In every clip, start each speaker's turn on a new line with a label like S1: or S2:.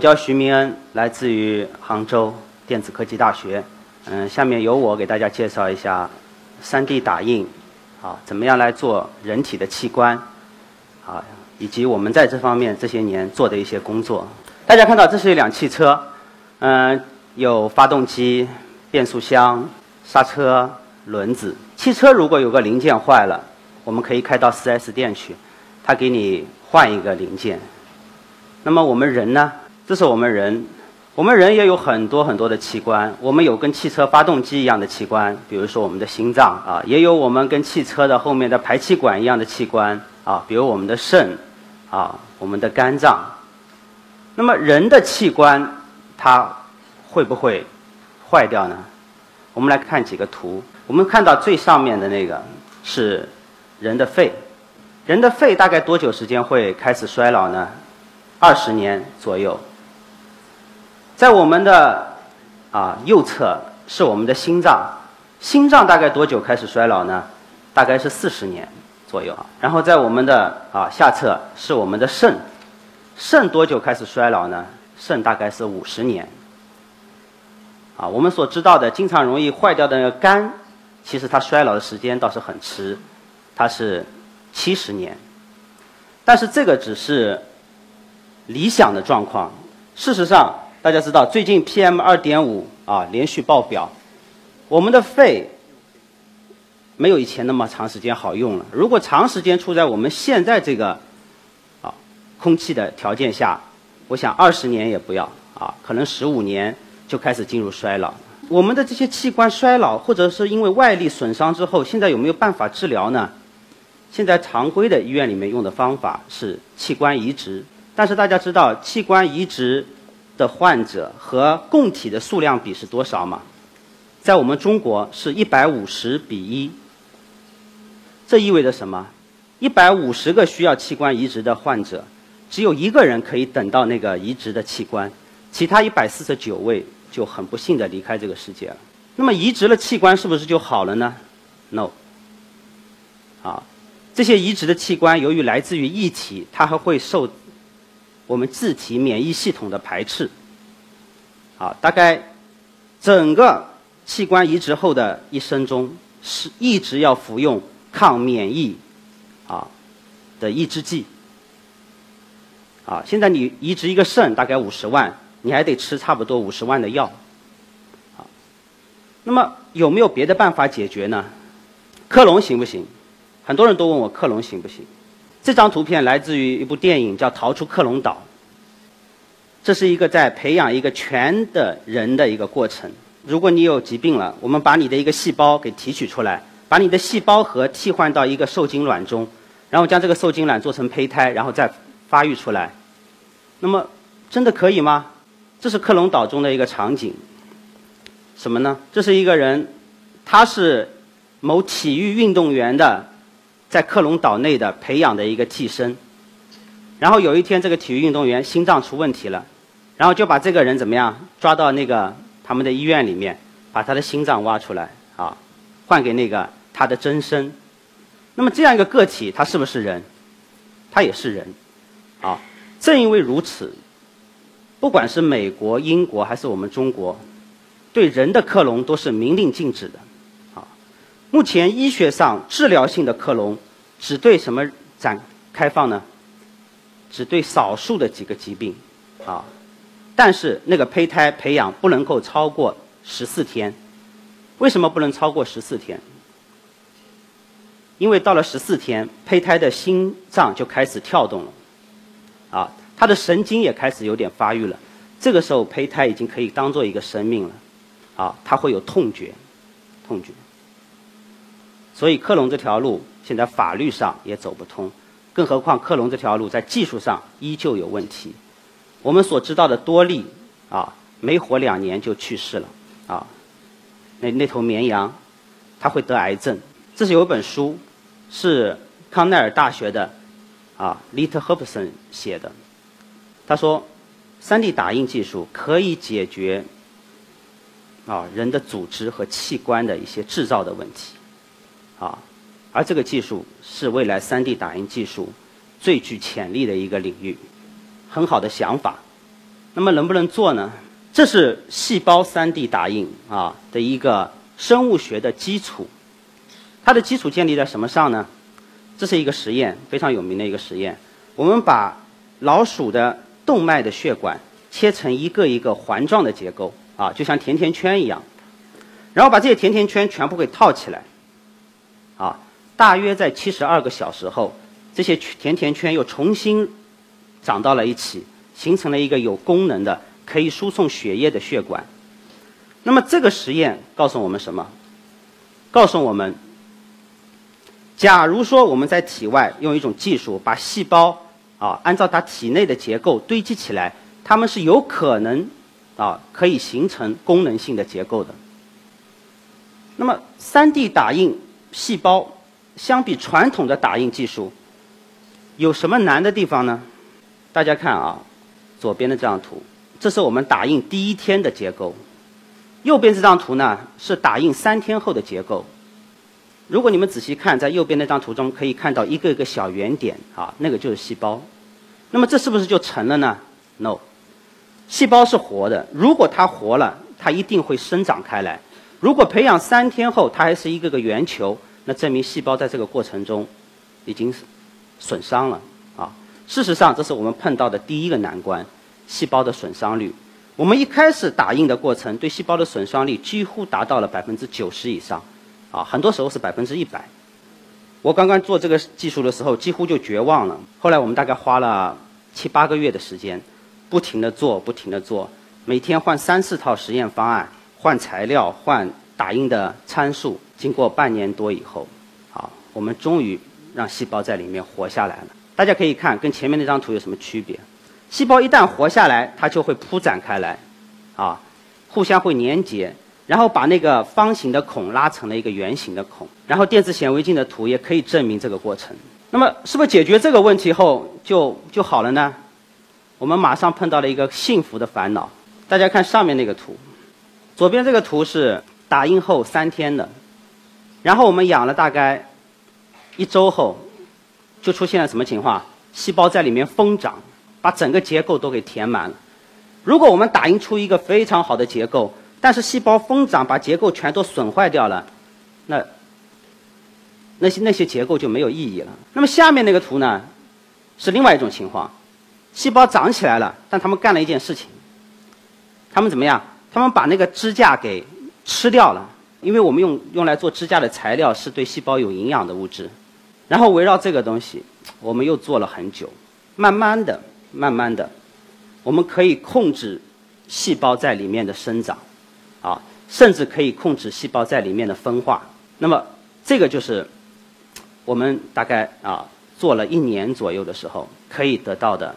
S1: 我叫徐明恩，来自于杭州电子科技大学。嗯，下面由我给大家介绍一下 3D 打印，啊，怎么样来做人体的器官，啊，以及我们在这方面这些年做的一些工作。大家看到这是一辆汽车，嗯，有发动机、变速箱、刹车、轮子。汽车如果有个零件坏了，我们可以开到 4S 店去，他给你换一个零件。那么我们人呢？这是我们人。我们人也有很多很多的器官，我们有跟汽车发动机一样的器官，比如说我们的心脏啊，也有我们跟汽车的后面的排气管一样的器官啊，比如我们的肾啊，我们的肝脏。那么人的器官它会不会坏掉呢？我们来看几个图。我们看到最上面的那个是人的肺，人的肺大概多久时间会开始衰老呢？二十年左右。在我们的啊右侧是我们的心脏，心脏大概多久开始衰老呢？大概是四十年左右啊。然后在我们的啊下侧是我们的肾，肾多久开始衰老呢？肾大概是五十年。啊，我们所知道的经常容易坏掉的那个肝，其实它衰老的时间倒是很迟，它是七十年。但是这个只是理想的状况，事实上。大家知道，最近 PM 二点五啊连续爆表，我们的肺没有以前那么长时间好用了。如果长时间处在我们现在这个啊空气的条件下，我想二十年也不要啊，可能十五年就开始进入衰老。我们的这些器官衰老，或者是因为外力损伤之后，现在有没有办法治疗呢？现在常规的医院里面用的方法是器官移植，但是大家知道器官移植。的患者和供体的数量比是多少吗？在我们中国是一百五十比一。这意味着什么？一百五十个需要器官移植的患者，只有一个人可以等到那个移植的器官，其他一百四十九位就很不幸的离开这个世界了。那么移植了器官是不是就好了呢？No。啊，这些移植的器官由于来自于异体，它还会受。我们自体免疫系统的排斥，啊，大概整个器官移植后的一生中，是一直要服用抗免疫啊的抑制剂，啊，现在你移植一个肾大概五十万，你还得吃差不多五十万的药，啊，那么有没有别的办法解决呢？克隆行不行？很多人都问我克隆行不行？这张图片来自于一部电影，叫《逃出克隆岛》。这是一个在培养一个全的人的一个过程。如果你有疾病了，我们把你的一个细胞给提取出来，把你的细胞核替换到一个受精卵中，然后将这个受精卵做成胚胎，然后再发育出来。那么，真的可以吗？这是克隆岛中的一个场景。什么呢？这是一个人，他是某体育运动员的。在克隆岛内的培养的一个替身，然后有一天这个体育运动员心脏出问题了，然后就把这个人怎么样抓到那个他们的医院里面，把他的心脏挖出来啊，换给那个他的真身。那么这样一个个体，他是不是人？他也是人，啊，正因为如此，不管是美国、英国还是我们中国，对人的克隆都是明令禁止的。目前医学上治疗性的克隆，只对什么展开放呢？只对少数的几个疾病，啊，但是那个胚胎培养不能够超过十四天。为什么不能超过十四天？因为到了十四天，胚胎的心脏就开始跳动了，啊，它的神经也开始有点发育了。这个时候，胚胎已经可以当做一个生命了，啊，它会有痛觉，痛觉。所以克隆这条路现在法律上也走不通，更何况克隆这条路在技术上依旧有问题。我们所知道的多利啊，没活两年就去世了啊。那那头绵羊，它会得癌症。这是有一本书，是康奈尔大学的啊，Lit Hobson 写的。他说，3D 打印技术可以解决啊人的组织和器官的一些制造的问题。啊，而这个技术是未来 3D 打印技术最具潜力的一个领域，很好的想法，那么能不能做呢？这是细胞 3D 打印啊的一个生物学的基础。它的基础建立在什么上呢？这是一个实验，非常有名的一个实验。我们把老鼠的动脉的血管切成一个一个环状的结构啊，就像甜甜圈一样，然后把这些甜甜圈全部给套起来。大约在七十二个小时后，这些甜甜圈又重新长到了一起，形成了一个有功能的、可以输送血液的血管。那么这个实验告诉我们什么？告诉我们。假如说我们在体外用一种技术把细胞啊按照它体内的结构堆积起来，它们是有可能啊可以形成功能性的结构的。那么，3D 打印细胞相比传统的打印技术有什么难的地方呢？大家看啊，左边的这张图，这是我们打印第一天的结构；右边这张图呢是打印三天后的结构。如果你们仔细看，在右边那张图中可以看到一个个小圆点啊，那个就是细胞。那么这是不是就成了呢？No，细胞是活的。如果它活了，它一定会生长开来。如果培养三天后它还是一个个圆球，那证明细胞在这个过程中已经损伤了啊。事实上，这是我们碰到的第一个难关：细胞的损伤率。我们一开始打印的过程，对细胞的损伤率几乎达到了百分之九十以上。啊，很多时候是百分之一百。我刚刚做这个技术的时候，几乎就绝望了。后来我们大概花了七八个月的时间，不停的做，不停的做，每天换三四套实验方案，换材料，换打印的参数。经过半年多以后，好，我们终于让细胞在里面活下来了。大家可以看，跟前面那张图有什么区别？细胞一旦活下来，它就会铺展开来，啊，互相会粘结。然后把那个方形的孔拉成了一个圆形的孔，然后电子显微镜的图也可以证明这个过程。那么，是不是解决这个问题后就就好了呢？我们马上碰到了一个幸福的烦恼。大家看上面那个图，左边这个图是打印后三天的，然后我们养了大概一周后，就出现了什么情况？细胞在里面疯长，把整个结构都给填满了。如果我们打印出一个非常好的结构，但是细胞疯长，把结构全都损坏掉了，那那些那些结构就没有意义了。那么下面那个图呢，是另外一种情况，细胞长起来了，但他们干了一件事情，他们怎么样？他们把那个支架给吃掉了，因为我们用用来做支架的材料是对细胞有营养的物质，然后围绕这个东西，我们又做了很久，慢慢的、慢慢的，我们可以控制细胞在里面的生长。啊，甚至可以控制细胞在里面的分化。那么，这个就是我们大概啊做了一年左右的时候可以得到的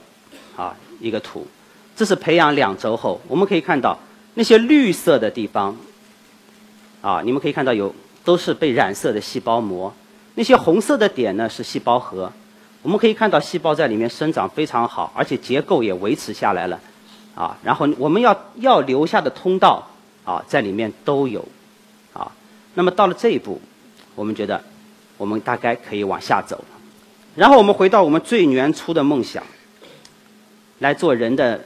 S1: 啊一个图。这是培养两周后，我们可以看到那些绿色的地方啊，你们可以看到有都是被染色的细胞膜。那些红色的点呢是细胞核。我们可以看到细胞在里面生长非常好，而且结构也维持下来了。啊，然后我们要要留下的通道。啊，在里面都有，啊，那么到了这一步，我们觉得我们大概可以往下走了。然后我们回到我们最原初的梦想，来做人的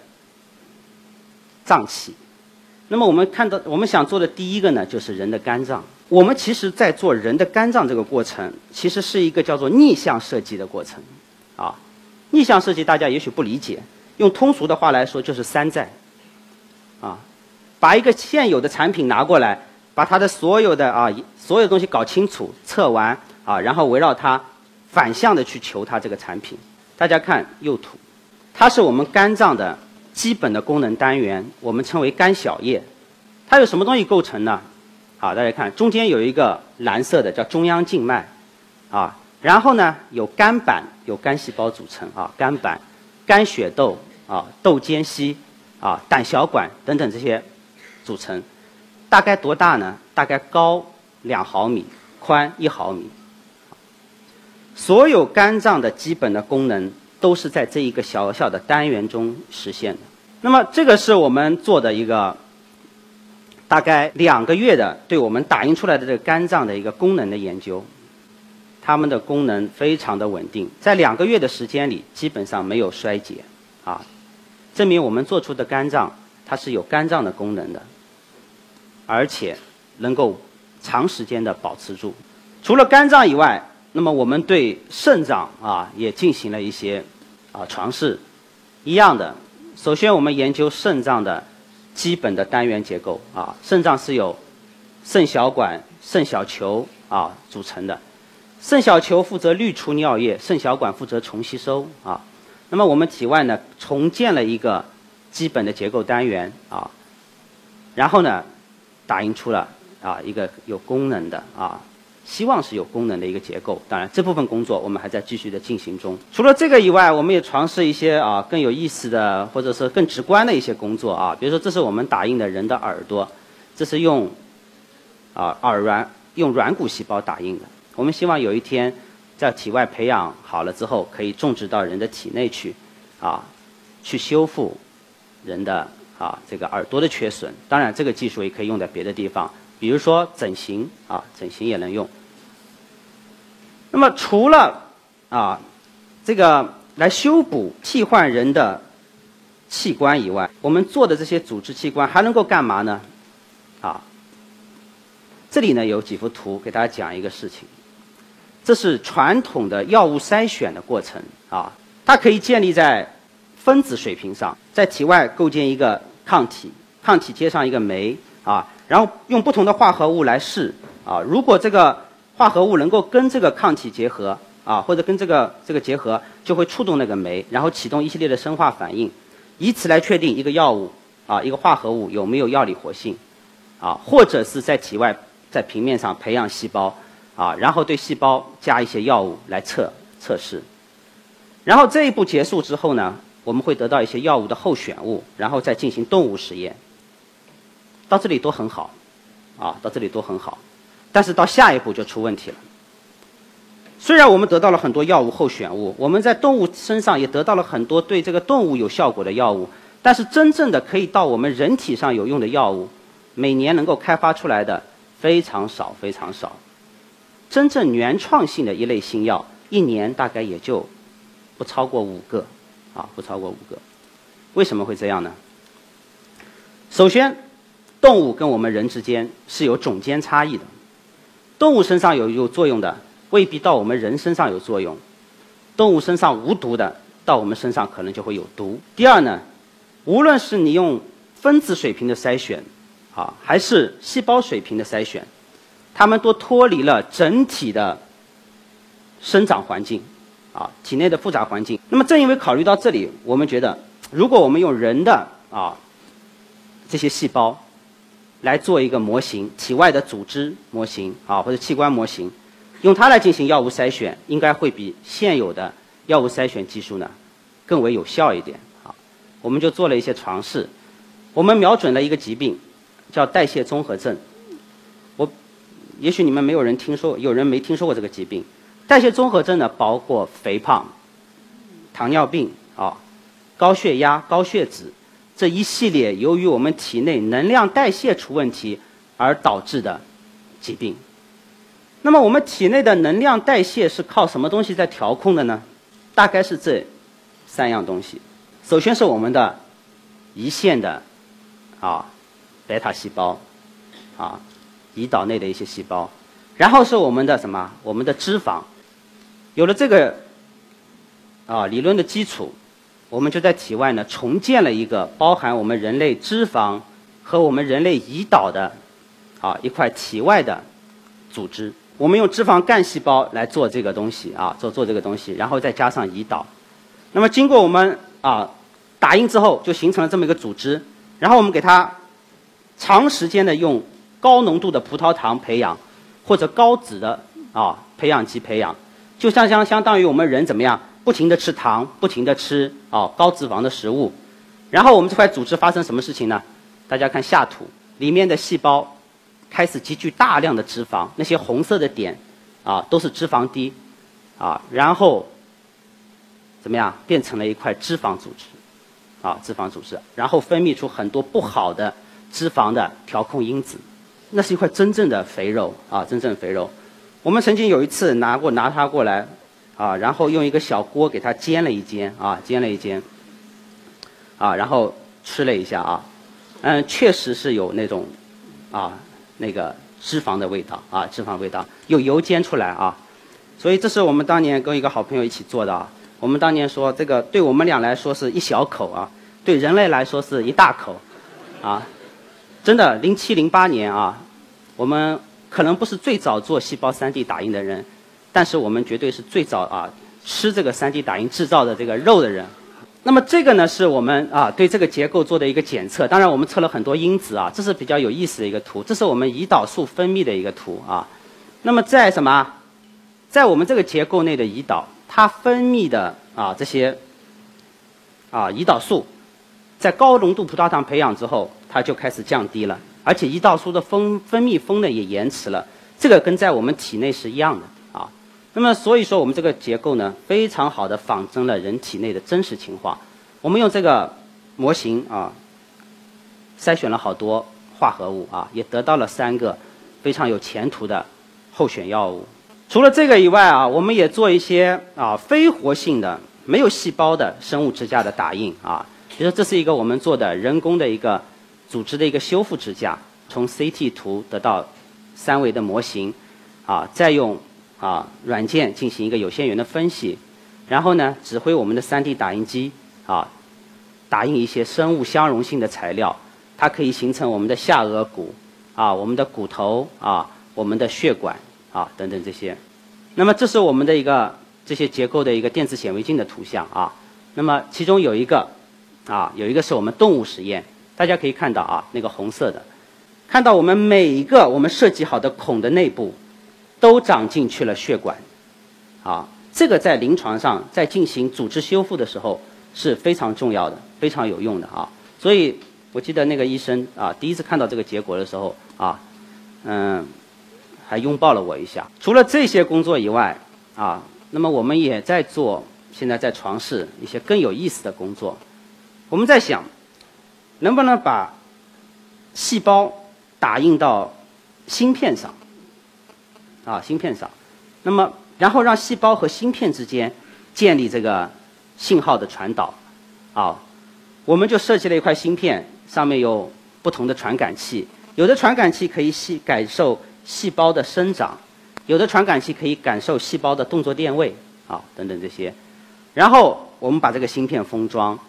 S1: 脏器。那么我们看到，我们想做的第一个呢，就是人的肝脏。我们其实在做人的肝脏这个过程，其实是一个叫做逆向设计的过程。啊，逆向设计大家也许不理解，用通俗的话来说就是山寨。啊。把一个现有的产品拿过来，把它的所有的啊所有东西搞清楚、测完啊，然后围绕它反向的去求它这个产品。大家看右图，它是我们肝脏的基本的功能单元，我们称为肝小叶。它由什么东西构成呢？好，大家看中间有一个蓝色的叫中央静脉，啊，然后呢有肝板，有肝细胞组成啊，肝板、肝血窦啊、窦间隙啊、胆小管等等这些。组成大概多大呢？大概高两毫米，宽一毫米。所有肝脏的基本的功能都是在这一个小小的单元中实现的。那么，这个是我们做的一个大概两个月的对我们打印出来的这个肝脏的一个功能的研究。它们的功能非常的稳定，在两个月的时间里基本上没有衰竭，啊。证明我们做出的肝脏它是有肝脏的功能的，而且能够长时间的保持住。除了肝脏以外，那么我们对肾脏啊也进行了一些啊尝试，一样的。首先我们研究肾脏的基本的单元结构啊，肾脏是由肾小管、肾小球啊组成的。肾小球负责滤出尿液，肾小管负责重吸收啊。那么我们体外呢重建了一个基本的结构单元啊，然后呢打印出了啊一个有功能的啊，希望是有功能的一个结构。当然这部分工作我们还在继续的进行中。除了这个以外，我们也尝试一些啊更有意思的或者是更直观的一些工作啊，比如说这是我们打印的人的耳朵，这是用啊耳软用软骨细胞打印的。我们希望有一天，在体外培养好了之后，可以种植到人的体内去，啊，去修复人的啊这个耳朵的缺损。当然，这个技术也可以用在别的地方，比如说整形啊，整形也能用。那么，除了啊这个来修补、替换人的器官以外，我们做的这些组织器官还能够干嘛呢？啊，这里呢有几幅图给大家讲一个事情。这是传统的药物筛选的过程啊，它可以建立在分子水平上，在体外构建一个抗体，抗体接上一个酶啊，然后用不同的化合物来试啊，如果这个化合物能够跟这个抗体结合啊，或者跟这个这个结合，就会触动那个酶，然后启动一系列的生化反应，以此来确定一个药物啊，一个化合物有没有药理活性啊，或者是在体外在平面上培养细胞。啊，然后对细胞加一些药物来测测试，然后这一步结束之后呢，我们会得到一些药物的候选物，然后再进行动物实验。到这里都很好，啊，到这里都很好，但是到下一步就出问题了。虽然我们得到了很多药物候选物，我们在动物身上也得到了很多对这个动物有效果的药物，但是真正的可以到我们人体上有用的药物，每年能够开发出来的非常少，非常少。真正原创性的一类新药，一年大概也就不超过五个，啊，不超过五个。为什么会这样呢？首先，动物跟我们人之间是有种间差异的，动物身上有有作用的，未必到我们人身上有作用；动物身上无毒的，到我们身上可能就会有毒。第二呢，无论是你用分子水平的筛选，啊，还是细胞水平的筛选。它们都脱离了整体的生长环境，啊，体内的复杂环境。那么，正因为考虑到这里，我们觉得，如果我们用人的啊这些细胞来做一个模型，体外的组织模型啊，或者器官模型，用它来进行药物筛选，应该会比现有的药物筛选技术呢更为有效一点。啊，我们就做了一些尝试，我们瞄准了一个疾病，叫代谢综合症。我也许你们没有人听说，有人没听说过这个疾病。代谢综合症呢，包括肥胖、糖尿病啊、高血压、高血脂这一系列由于我们体内能量代谢出问题而导致的疾病。那么我们体内的能量代谢是靠什么东西在调控的呢？大概是这三样东西。首先是我们的胰腺的啊贝塔细胞啊。胰岛内的一些细胞，然后是我们的什么？我们的脂肪。有了这个啊理论的基础，我们就在体外呢重建了一个包含我们人类脂肪和我们人类胰岛的啊一块体外的组织。我们用脂肪干细胞来做这个东西啊，做做这个东西，然后再加上胰岛。那么经过我们啊打印之后，就形成了这么一个组织。然后我们给它长时间的用。高浓度的葡萄糖培养，或者高脂的啊培养基培养，就像相相当于我们人怎么样，不停的吃糖，不停的吃啊高脂肪的食物，然后我们这块组织发生什么事情呢？大家看下图，里面的细胞开始积聚大量的脂肪，那些红色的点啊都是脂肪滴啊，然后怎么样变成了一块脂肪组织啊脂肪组织，然后分泌出很多不好的脂肪的调控因子。那是一块真正的肥肉啊，真正肥肉。我们曾经有一次拿过拿它过来，啊，然后用一个小锅给它煎了一煎啊，煎了一煎。啊，然后吃了一下啊，嗯，确实是有那种啊那个脂肪的味道啊，脂肪味道有油煎出来啊，所以这是我们当年跟一个好朋友一起做的啊。我们当年说这个对我们俩来说是一小口啊，对人类来说是一大口啊，真的，零七零八年啊，我们可能不是最早做细胞 3D 打印的人，但是我们绝对是最早啊吃这个 3D 打印制造的这个肉的人。那么这个呢，是我们啊对这个结构做的一个检测。当然，我们测了很多因子啊，这是比较有意思的一个图。这是我们胰岛素分泌的一个图啊。那么在什么，在我们这个结构内的胰岛，它分泌的啊这些啊胰岛素，在高浓度葡萄糖培养之后，它就开始降低了，而且胰岛素的分分泌峰呢也延迟了。这个跟在我们体内是一样的。那么，所以说我们这个结构呢，非常好的仿真了人体内的真实情况。我们用这个模型啊，筛选了好多化合物啊，也得到了三个非常有前途的候选药物。除了这个以外啊，我们也做一些啊非活性的、没有细胞的生物支架的打印啊。比如说，这是一个我们做的人工的一个组织的一个修复支架，从 CT 图得到三维的模型啊，再用。啊，软件进行一个有限元的分析，然后呢，指挥我们的 3D 打印机啊，打印一些生物相容性的材料，它可以形成我们的下颌骨啊，我们的骨头啊，我们的血管啊等等这些。那么这是我们的一个这些结构的一个电子显微镜的图像啊。那么其中有一个啊，有一个是我们动物实验，大家可以看到啊，那个红色的，看到我们每一个我们设计好的孔的内部。都长进去了血管，啊，这个在临床上在进行组织修复的时候是非常重要的，非常有用的啊。所以我记得那个医生啊，第一次看到这个结果的时候啊，嗯，还拥抱了我一下。除了这些工作以外啊，那么我们也在做，现在在尝试一些更有意思的工作。我们在想，能不能把细胞打印到芯片上？啊，芯片上，那么然后让细胞和芯片之间建立这个信号的传导，啊，我们就设计了一块芯片，上面有不同的传感器，有的传感器可以细感受细胞的生长，有的传感器可以感受细胞的动作电位，啊，等等这些，然后我们把这个芯片封装，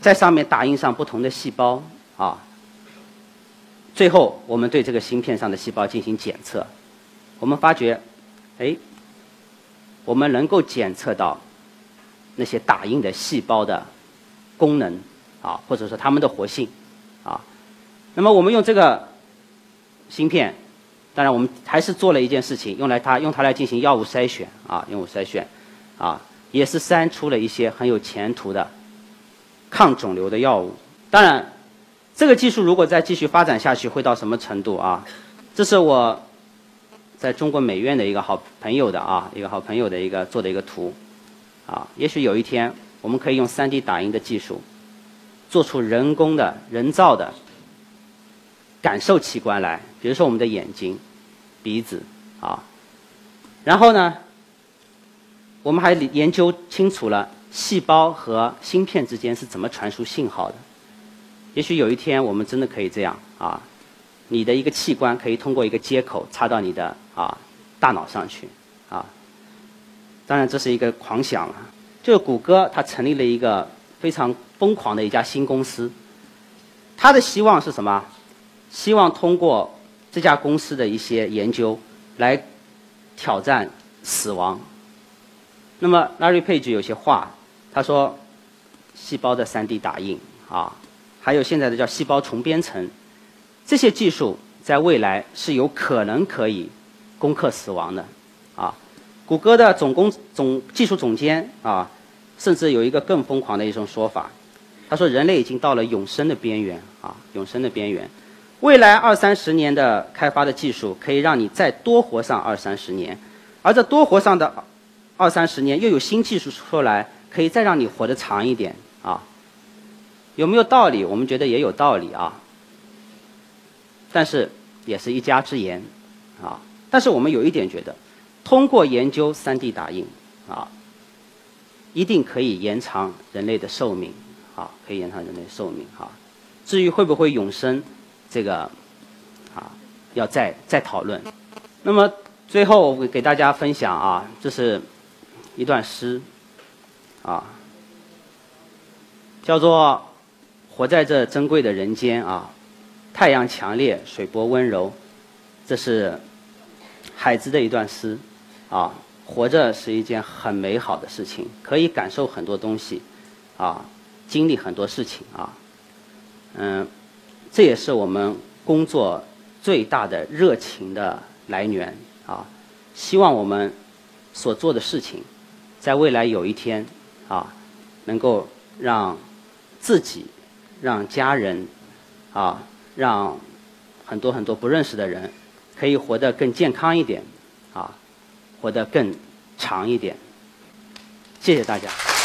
S1: 在上面打印上不同的细胞，啊，最后我们对这个芯片上的细胞进行检测。我们发觉，哎，我们能够检测到那些打印的细胞的功能啊，或者说它们的活性啊。那么我们用这个芯片，当然我们还是做了一件事情，用来它用它来进行药物筛选啊，药物筛选啊，也是筛出了一些很有前途的抗肿瘤的药物。当然，这个技术如果再继续发展下去，会到什么程度啊？这是我。在中国美院的一个好朋友的啊，一个好朋友的一个做的一个图，啊，也许有一天我们可以用 3D 打印的技术，做出人工的人造的感受器官来，比如说我们的眼睛、鼻子啊，然后呢，我们还研究清楚了细胞和芯片之间是怎么传输信号的，也许有一天我们真的可以这样啊。你的一个器官可以通过一个接口插到你的啊大脑上去啊，当然这是一个狂想了。就是谷歌，它成立了一个非常疯狂的一家新公司，它的希望是什么？希望通过这家公司的一些研究来挑战死亡。那么 Larry Page 有些话，他说：细胞的 3D 打印啊，还有现在的叫细胞重编程。这些技术在未来是有可能可以攻克死亡的，啊，谷歌的总工总技术总监啊，甚至有一个更疯狂的一种说法，他说人类已经到了永生的边缘啊，永生的边缘，未来二三十年的开发的技术可以让你再多活上二三十年，而这多活上的二三十年又有新技术出来，可以再让你活得长一点啊，有没有道理？我们觉得也有道理啊。但是也是一家之言，啊！但是我们有一点觉得，通过研究 3D 打印，啊，一定可以延长人类的寿命，啊，可以延长人类寿命啊。至于会不会永生，这个啊，要再再讨论。那么最后我给大家分享啊，这是一段诗啊，叫做“活在这珍贵的人间啊，太阳强烈，水波温柔”，这是海子的一段诗啊。活着是一件很美好的事情，可以感受很多东西，啊，经历很多事情啊，嗯，这也是我们工作最大的热情的来源啊。希望我们所做的事情，在未来有一天啊，能够让自己、让家人啊、让很多很多不认识的人，可以活得更健康一点啊。活得更长一点，谢谢大家。